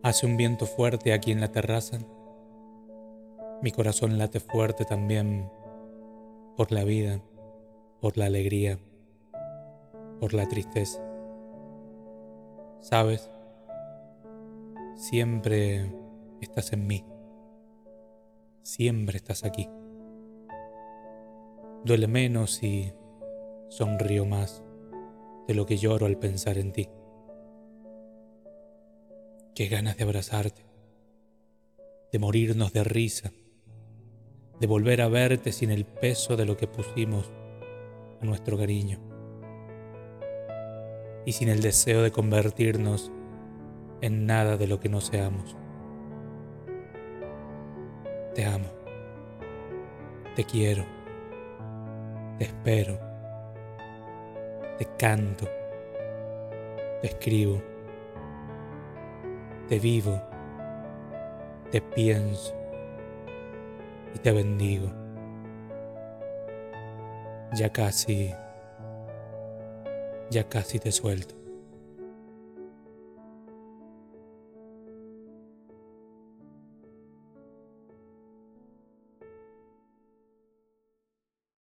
Hace un viento fuerte aquí en la terraza. Mi corazón late fuerte también por la vida, por la alegría, por la tristeza. ¿Sabes? Siempre estás en mí. Siempre estás aquí. Duele menos y sonrío más de lo que lloro al pensar en ti. Qué ganas de abrazarte, de morirnos de risa, de volver a verte sin el peso de lo que pusimos a nuestro cariño y sin el deseo de convertirnos en nada de lo que no seamos. Te amo, te quiero, te espero, te canto, te escribo te vivo, te pienso y te bendigo. Ya casi, ya casi te suelto.